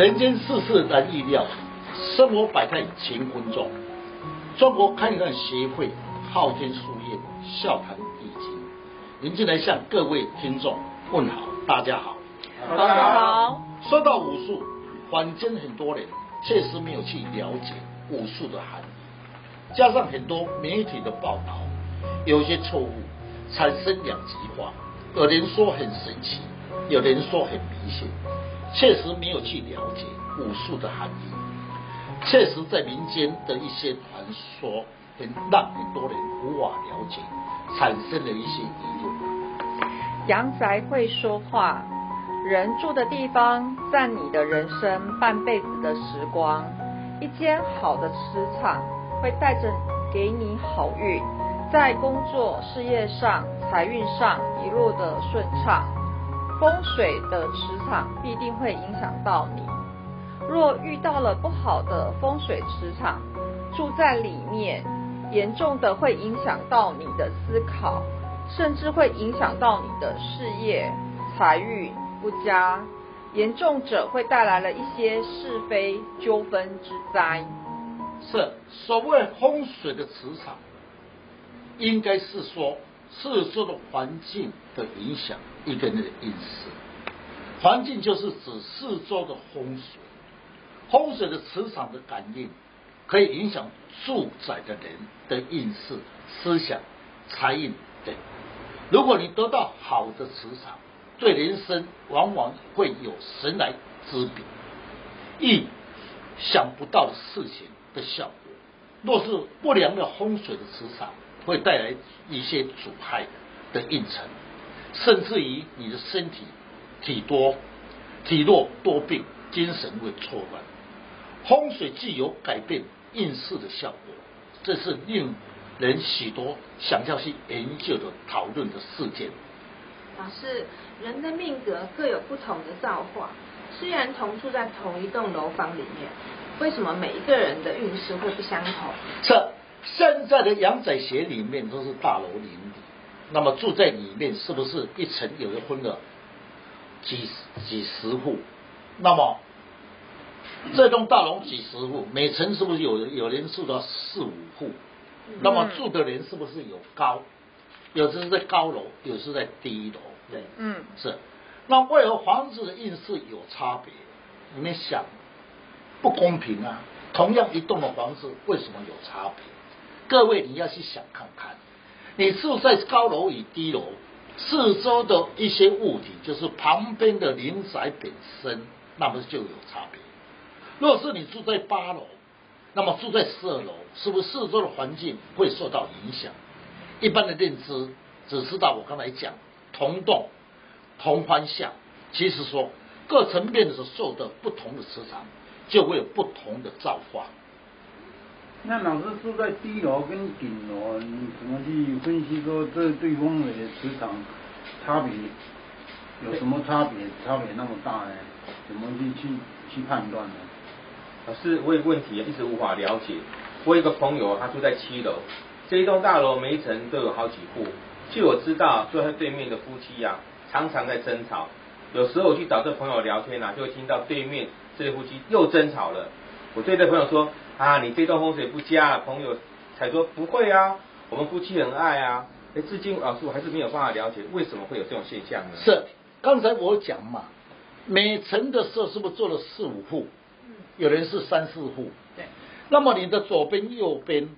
人间世事难预料，生活百态乾坤中。中国堪舆协会昊天书院笑谈易经，您进来向各位听众问好，大家好，大家好。说到武术，坊间很多人确实没有去了解武术的含义，加上很多媒体的报道，有些错误，产生两极化。有人说很神奇，有人说很迷信。确实没有去了解武术的含义，确实在民间的一些传说，很让很多人无法了解，产生了一些疑虑。阳宅会说话，人住的地方占你的人生半辈子的时光。一间好的磁场会带着给你好运，在工作事业上、财运上一路的顺畅。风水的磁场必定会影响到你。若遇到了不好的风水磁场，住在里面，严重的会影响到你的思考，甚至会影响到你的事业、财运不佳，严重者会带来了一些是非纠纷之灾。是所谓风水的磁场，应该是说。四周的环境的影响，一个人的运势。环境就是指四周的风水，风水的磁场的感应，可以影响住宅的人的运势、思想、财运等。如果你得到好的磁场，对人生往往会有神来之笔，意想不到的事情的效果。若是不良的风水的磁场，会带来一些阻碍的运程，甚至于你的身体体多体弱多病，精神会错乱。风水具有改变运势的效果，这是令人许多想要去研究的讨论的事件。老师，人的命格各有不同的造化，虽然同住在同一栋楼房里面，为什么每一个人的运势会不相同？这。现在的阳宅学里面都是大楼林立，那么住在里面是不是一层有的分了几几十户？那么这栋大楼几十户，每层是不是有有人住到四五户？那么住的人是不是有高？有的是在高楼，有的是在低楼。对，嗯，是。那为何房子的运势有差别？你们想，不公平啊！同样一栋的房子，为什么有差别？各位，你要去想看看，你住在高楼与低楼，四周的一些物体，就是旁边的邻宅本身，那么就有差别。若是你住在八楼，那么住在十二楼，是不是四周的环境会受到影响？一般的认知只知道我刚才讲同栋同方向，其实说各层面的时候受的不同的磁场，就会有不同的造化。那老师住在低楼跟顶楼，你怎么去分析说这对风水的磁场差别有什么差别？差别那么大呢？怎么去去去判断呢？老师，我有问题一直无法了解。我有一个朋友，他住在七楼，这一栋大楼每一层都有好几户。据我知道，坐在对面的夫妻呀、啊，常常在争吵。有时候我去找这朋友聊天啊，就会听到对面这对夫妻又争吵了。我对这朋友说。啊，你这栋风水不佳，朋友才说不会啊，我们夫妻很爱啊。哎，至今老师我还是没有办法了解为什么会有这种现象呢？是，刚才我讲嘛，每层的时候是不是做了四五户？有人是三四户。对。那么你的左边、右边，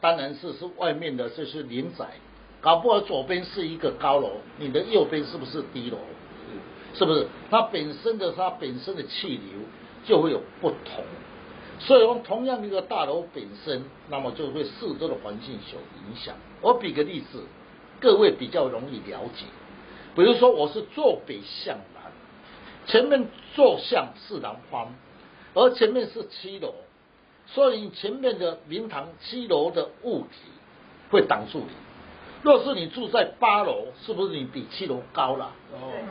当然是是外面的，这是林宅。搞不好左边是一个高楼，你的右边是不是低楼？是。是不是？它本身的它本身的气流就会有不同。所以用，同样一个大楼本身，那么就会四周的环境有影响。我比个例子，各位比较容易了解。比如说，我是坐北向南，前面坐向是南方，而前面是七楼，所以前面的明堂七楼的物体会挡住你。若是你住在八楼，是不是你比七楼高了？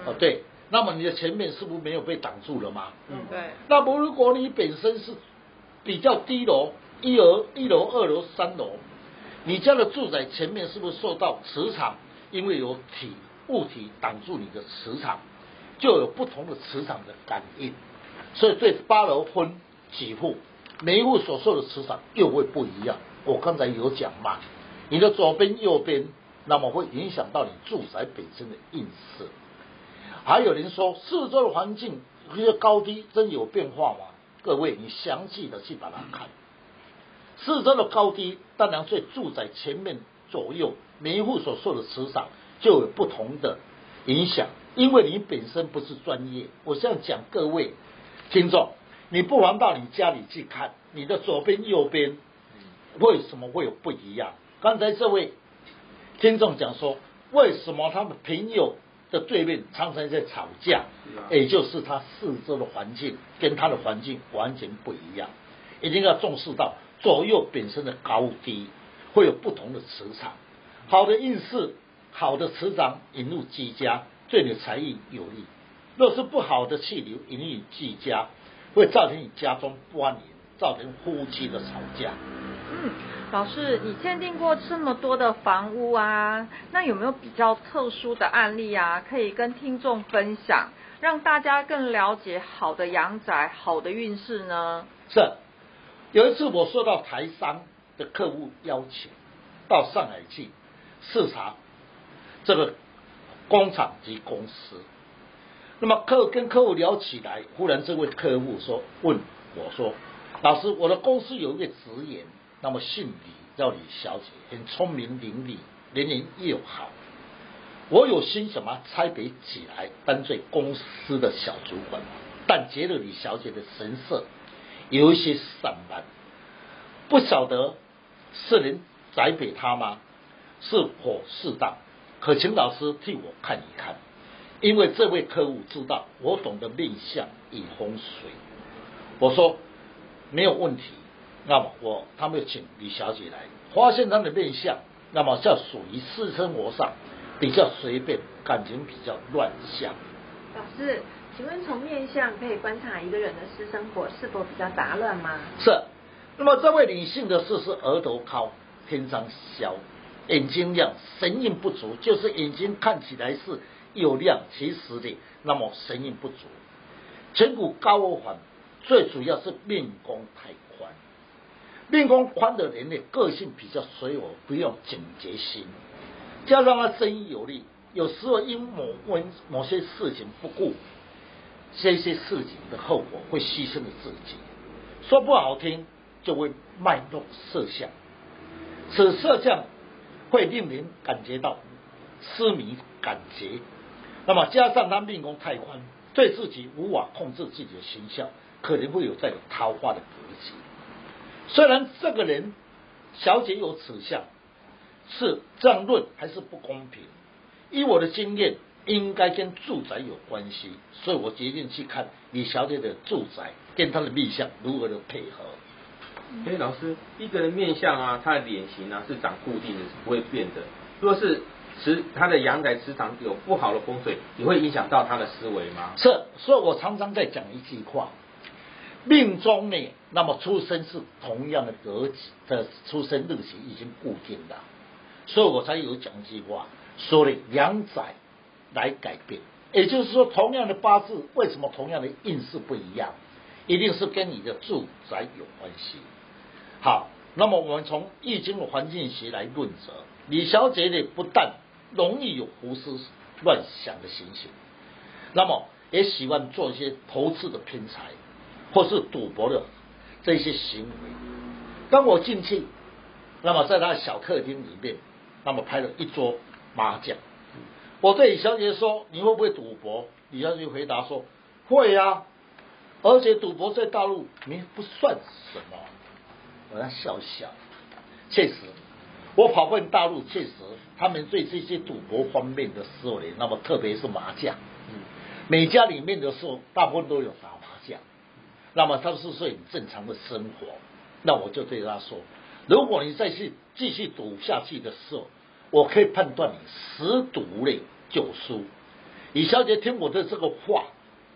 哦，对，那么你的前面是不是没有被挡住了吗？嗯，对。那么如果你本身是比较低楼，一楼、一楼、二楼、三楼，你家的住宅前面是不是受到磁场？因为有体物体挡住你的磁场，就有不同的磁场的感应。所以对八楼分几户，每一户所受的磁场又会不一样。我刚才有讲嘛，你的左边、右边，那么会影响到你住宅本身的运势。还有人说四周的环境一些高低真有变化吗？各位，你详细的去把它看。四周的高低，当然在住宅前面左右每一户所受的磁场就有不同的影响。因为你本身不是专业，我这样讲，各位听众，你不妨到你家里去看，你的左边、右边为什么会有不一样？刚才这位听众讲说，为什么他们朋友的对面常常在吵架？也就是他四周的环境跟他的环境完全不一样，一定要重视到左右本身的高低会有不同的磁场。好的运势，好的磁场引入居家。对你的财运有利，若是不好的气流引入居家，会造成你家中不安宁，造成夫妻的吵架。嗯，老师，你鉴定过这么多的房屋啊，那有没有比较特殊的案例啊，可以跟听众分享，让大家更了解好的阳宅、好的运势呢？是，有一次我受到台商的客户邀请，到上海去视察这个。工厂及公司，那么客跟客户聊起来，忽然这位客户说：“问我说，老师，我的公司有一个职员，那么姓李，叫李小姐，很聪明伶俐，人缘又好。我有心想把差别起来，当做公司的小主管，但觉得李小姐的神色有一些散漫，不晓得是能栽培她吗？是否适当？”可请老师替我看一看，因为这位客户知道我懂得面相与风水。我说没有问题，那么我他们请李小姐来，发现她的面相，那么叫属于私生活上比较随便，感情比较乱相。老师，请问从面相可以观察一个人的私生活是否比较杂乱吗？是。那么这位女性的事是额头高，天上小。眼睛亮，神韵不足，就是眼睛看起来是有亮，其实的那么神韵不足。颧骨高而缓，最主要是面弓太宽。命宫宽的人呢，个性比较随和，不用警觉心，加上他生意有利，有时候因某问某些事情不顾，这些事情的后果会牺牲了自己。说不好听，就会卖弄色相，此色相。会令人感觉到痴迷感觉，那么加上他命宫太宽，对自己无法控制自己的形象，可能会有带有桃花的格局。虽然这个人小姐有此相，是这样论还是不公平。以我的经验，应该跟住宅有关系，所以我决定去看李小姐的住宅跟她的面相如何的配合。所以老师，一个人面相啊，他的脸型啊是长固定的，是不会变的。若是磁他的阳宅磁场有不好的风水，也会影响到他的思维吗？是，所以我常常在讲一句话：命中呢，那么出生是同样的格局的出生日期已经固定的，所以我才有讲一句话，说的阳宅来改变。也就是说，同样的八字，为什么同样的运势不一样？一定是跟你的住宅有关系。好，那么我们从易经的环境学来论则，李小姐呢，不但容易有胡思乱想的情形，那么也喜欢做一些投资的偏财，或是赌博的这些行为。当我进去，那么在他的小客厅里面，那么拍了一桌麻将。我对李小姐说：“你会不会赌博？”李小姐回答说：“会呀，而且赌博在大陆没不算什么。”我要笑笑，确实，我跑遍大陆，确实，他们对这些赌博方面的思维，那么特别是麻将，嗯，每家里面的时候，大部分都有打那么他是说很正常的生活。那我就对他说，如果你再去继续赌下去的时候，我可以判断你十赌类九输。李小姐听我的这个话，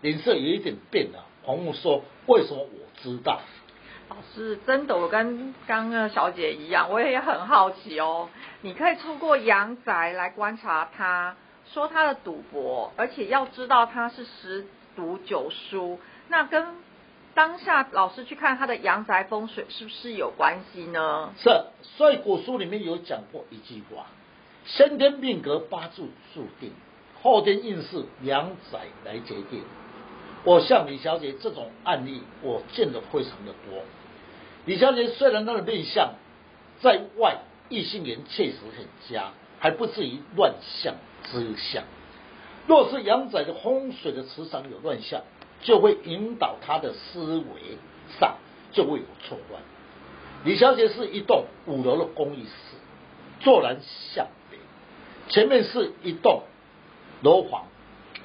脸色有一点变了，恍惚说：“为什么我知道？”老师，真的，我跟刚刚小姐一样，我也很好奇哦。你可以透过阳宅来观察他，说他的赌博，而且要知道他是十赌九输，那跟当下老师去看他的阳宅风水是不是有关系呢？是，所以古书里面有讲过一句话：先天命格八字注定，后天运势阳宅来决定。我像李小姐这种案例，我见得非常的多。李小姐虽然她的面相在外异性缘确实很佳，还不至于乱象之相。若是阳宅的风水的磁场有乱象，就会引导他的思维上就会有错乱。李小姐是一栋五楼的公寓室，坐南向北，前面是一栋楼房，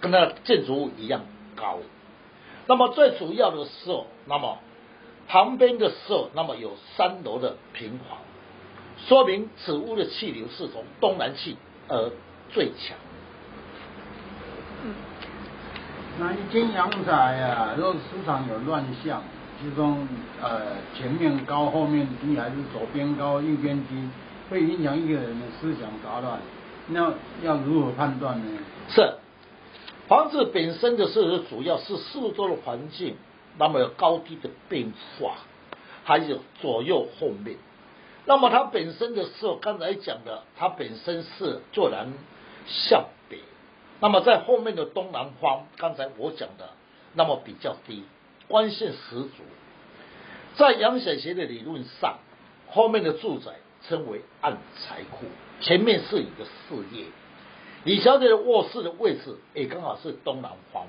跟那建筑物一样高。那么最主要的时候，那么旁边的时候，那么有三楼的平房，说明此屋的气流是从东南气而最强。嗯，那一间阳宅啊，如果磁场有乱象，其中呃前面高后面低，还是左边高右边低，会影响一个人的思想杂乱。那要如何判断呢？是。房子本身的设施主要是四周的环境，那么有高低的变化，还有左右后面。那么它本身的时候，刚才讲的，它本身是坐南向。那么在后面的东南方，刚才我讲的，那么比较低，光线十足。在阳显学的理论上，后面的住宅称为暗财库，前面是一个事业。李小姐的卧室的位置也刚好是东南方。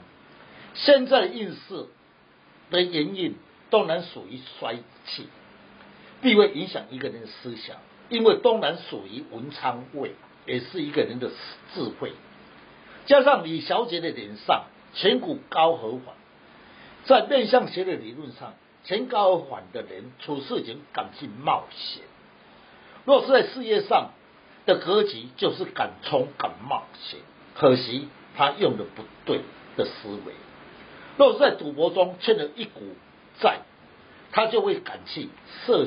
现在的运势的原因，东南属于衰气，必会影响一个人的思想。因为东南属于文昌位，也是一个人的智慧。加上李小姐的脸上颧骨高和缓，在面相学的理论上，颧高和缓的人处事情敢去冒险。若是在事业上，的格局就是敢冲敢冒险，可惜他用的不对的思维。若是在赌博中欠了一股债，他就会敢去涉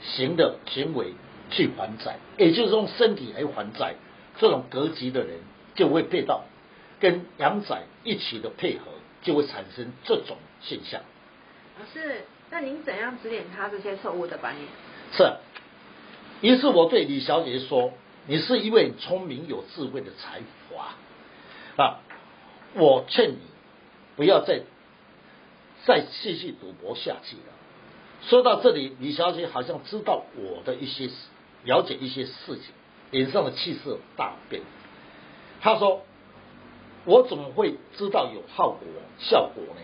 行的行为去还债，也就是用身体来还债。这种格局的人就会配到跟阳宅一起的配合，就会产生这种现象。老师，那您怎样指点他这些错误的观念？是。于是我对李小姐说：“你是一位聪明有智慧的才华啊！我劝你不要再再继续赌博下去了。”说到这里，李小姐好像知道我的一些了解一些事情，脸上的气色大变。他说：“我怎么会知道有效果效果呢？”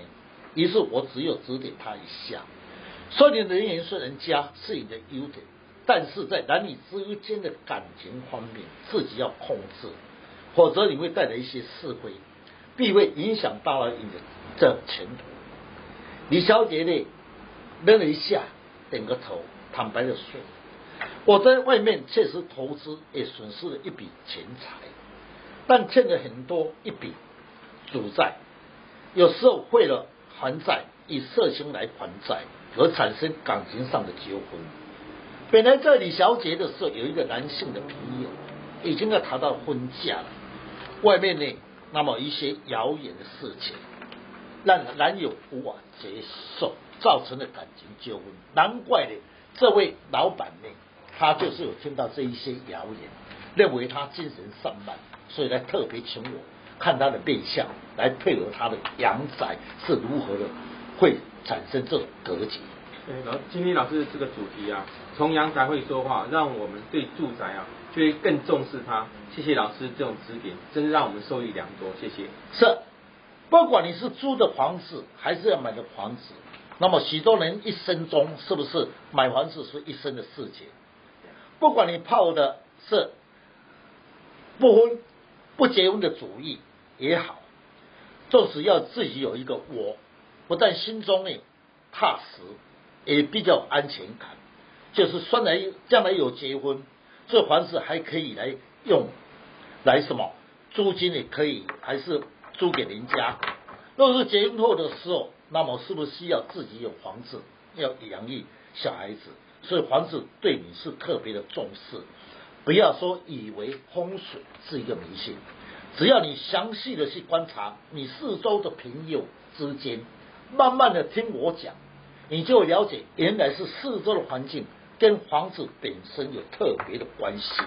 于是我只有指点他一下，说：“你人缘虽然佳，是你的优点。”但是在男女之间的感情方面，自己要控制，否则你会带来一些是非，必会影响到了你的这前途。李小姐呢，愣了一下，点个头，坦白的说：“我在外面确实投资也损失了一笔钱财，但欠了很多一笔赌债，有时候为了还债，以色情来还债，而产生感情上的纠纷。”本来在李小姐的时候，有一个男性的朋友已经要谈到婚嫁了，外面呢，那么一些谣言的事情，让男友无法接受，造成了感情纠纷。难怪呢，这位老板呢，他就是有听到这一些谣言，认为他精神散漫，所以来特别请我看他的面相，来配合他的阳宅是如何的会产生这种格局。对，老今天老师这个主题啊，从阳宅会说话，让我们对住宅啊，就会更重视它。谢谢老师这种指点，真是让我们受益良多。谢谢。是，不管你是租的房子，还是要买的房子，那么许多人一生中是不是买房子是一生的事情？不管你泡的是不婚不结婚的主意也好，就是要自己有一个我，不但心中呢踏实。也比较安全感，就是算来将来有结婚，这房子还可以来用，来什么租金也可以，还是租给人家。若是结婚后的时候，那么是不是需要自己有房子，要养育小孩子？所以房子对你是特别的重视，不要说以为风水是一个迷信，只要你详细的去观察你四周的朋友之间，慢慢的听我讲，你就了解原来是四周的环境跟房子本身有特别的关系。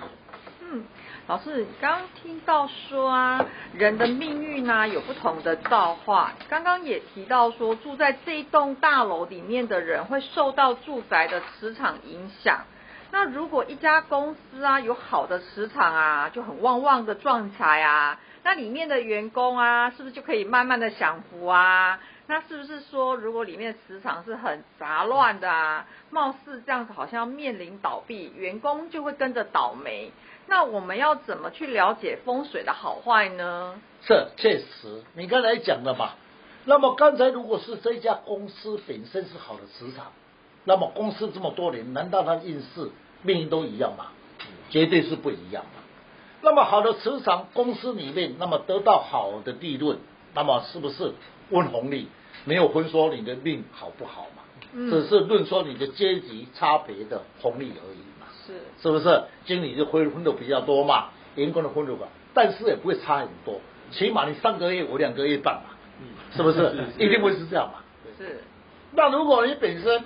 嗯，老师，刚刚听到说啊，人的命运呢、有不同的造化。刚刚也提到说，住在这一栋大楼里面的人会受到住宅的磁场影响。那如果一家公司啊有好的磁场啊，就很旺旺的状态啊，那里面的员工啊，是不是就可以慢慢的享福啊？那是不是说，如果里面的磁场是很杂乱的啊，貌似这样子好像面临倒闭，员工就会跟着倒霉？那我们要怎么去了解风水的好坏呢？这，确实，你刚才讲了嘛。那么刚才如果是这家公司本身是好的磁场。那么公司这么多年，难道他运势命运都一样吗？绝对是不一样的。那么好的磁场，公司里面那么得到好的利润，那么是不是问红利？没有分说你的命好不好嘛？嗯、只是论说你的阶级差别的红利而已嘛。是，是不是？经理就分分的比较多嘛，员工的分的吧，但是也不会差很多，起码你三个月我两个月半嘛，是不是？是是是一定会是这样嘛？是。那如果你本身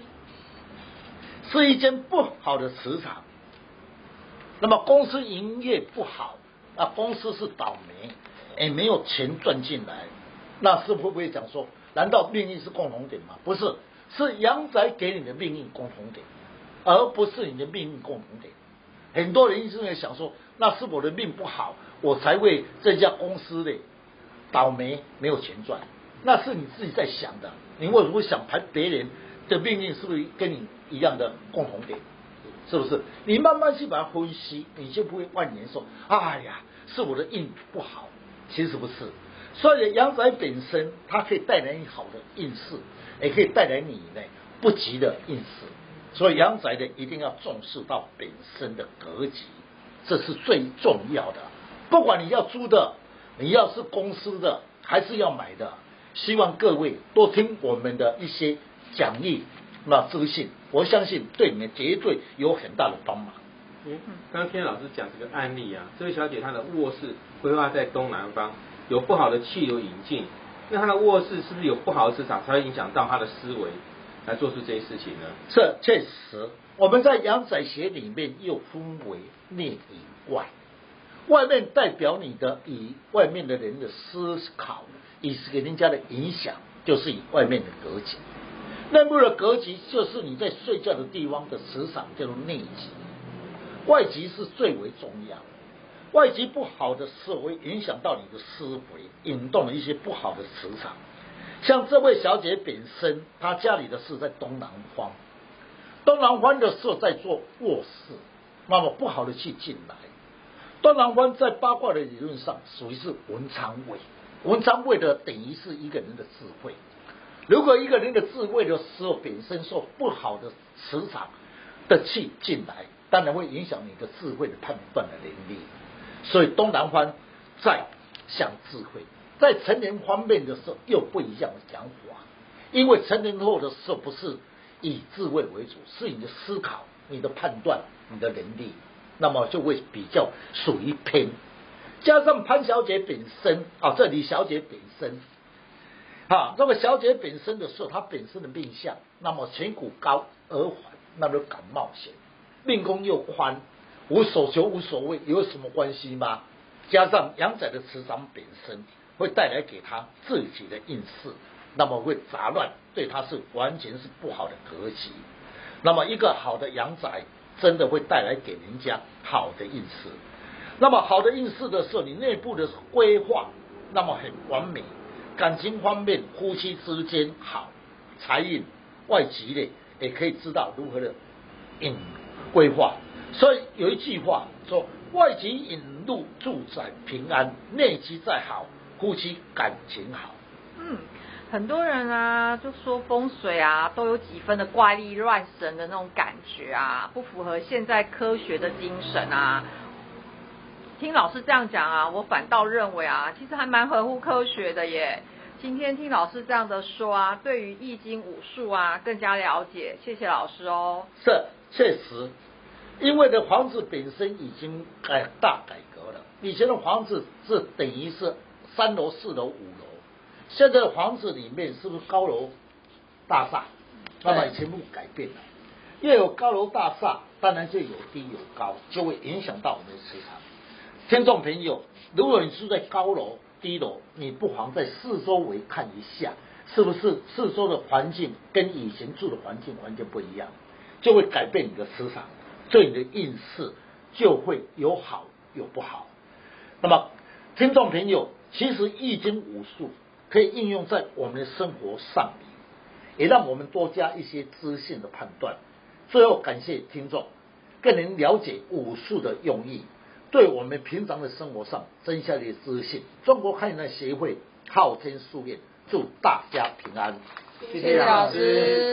是一间不好的磁场，那么公司营业不好，那公司是倒霉，也没有钱赚进来，那是会不会讲说，难道命运是共同点吗？不是，是阳宅给你的命运共同点，而不是你的命运共同点。很多人一直在想说，那是我的命不好，我才为这家公司的倒霉没有钱赚，那是你自己在想的，你为什么会想排别人的命运是不是跟你一样的共同点？是不是？你慢慢去把它分析，你就不会万年说：“哎呀，是我的运不好。”其实不是。所以阳宅本身它可以带来你好的运势，也可以带来你呢不吉的运势。所以阳宅的一定要重视到本身的格局，这是最重要的。不管你要租的，你要是公司的，还是要买的，希望各位多听我们的一些。讲义那自信，我相信对你们绝对有很大的帮忙。嗯，刚刚听老师讲这个案例啊，这位小姐她的卧室规划在东南方，有不好的气流引进，那她的卧室是不是有不好的磁场，才会影响到她的思维来做出这些事情呢？这确实，我们在阳宅学里面又分为内与外，外面代表你的以外面的人的思考，以及给人家的影响，就是以外面的格局。内部的格局就是你在睡觉的地方的磁场叫做内极，外极是最为重要。外极不好的时候会影响到你的思维，引动了一些不好的磁场。像这位小姐本身，她家里的是在东南方，东南方的事在做卧室，那么不好的气进来。东南方在八卦的理论上属于是文昌位，文昌位的等于是一个人的智慧。如果一个人的智慧的时候本身受不好的磁场的气进来，当然会影响你的智慧的判断的能力。所以东南方在想智慧，在成年方面的时候又不一样的讲法，因为成年后的时候不是以智慧为主，是你的思考、你的判断、你的能力，那么就会比较属于偏。加上潘小姐本身啊，这李小姐本身。啊，那么小姐本身的时候，她本身的命相，那么颧骨高，耳环，那么感冒险，命宫又宽，无所求无所谓，有什么关系吗？加上阳宅的磁场本身会带来给他自己的运势，那么会杂乱，对他是完全是不好的格局。那么一个好的阳宅，真的会带来给人家好的运势。那么好的运势的时候，你内部的规划，那么很完美。感情方面，夫妻之间好，财运外吉的也可以知道如何的引规划。所以有一句话说：外吉引入住宅平安，内吉再好，夫妻感情好。嗯，很多人啊就说风水啊都有几分的怪力乱神的那种感觉啊，不符合现在科学的精神啊。听老师这样讲啊，我反倒认为啊，其实还蛮合乎科学的耶。今天听老师这样的说啊，对于易经武术啊更加了解。谢谢老师哦。是，确实，因为的房子本身已经改大改革了，以前的房子是等于是三楼、四楼、五楼，现在的房子里面是不是高楼大厦？那么全部改变了，又有高楼大厦，当然就有低有高，就会影响到我们的磁场。听众朋友，如果你住在高楼、低楼，你不妨在四周围看一下，是不是四周的环境跟以前住的环境完全不一样，就会改变你的磁场，对你的运势就会有好有不好。那么，听众朋友，其实易经武术可以应用在我们的生活上。也让我们多加一些知性的判断。最后，感谢听众，更能了解武术的用意，对我们平常的生活上增加点自信。中国汉语协会昊天书院祝大家平安，谢谢老师。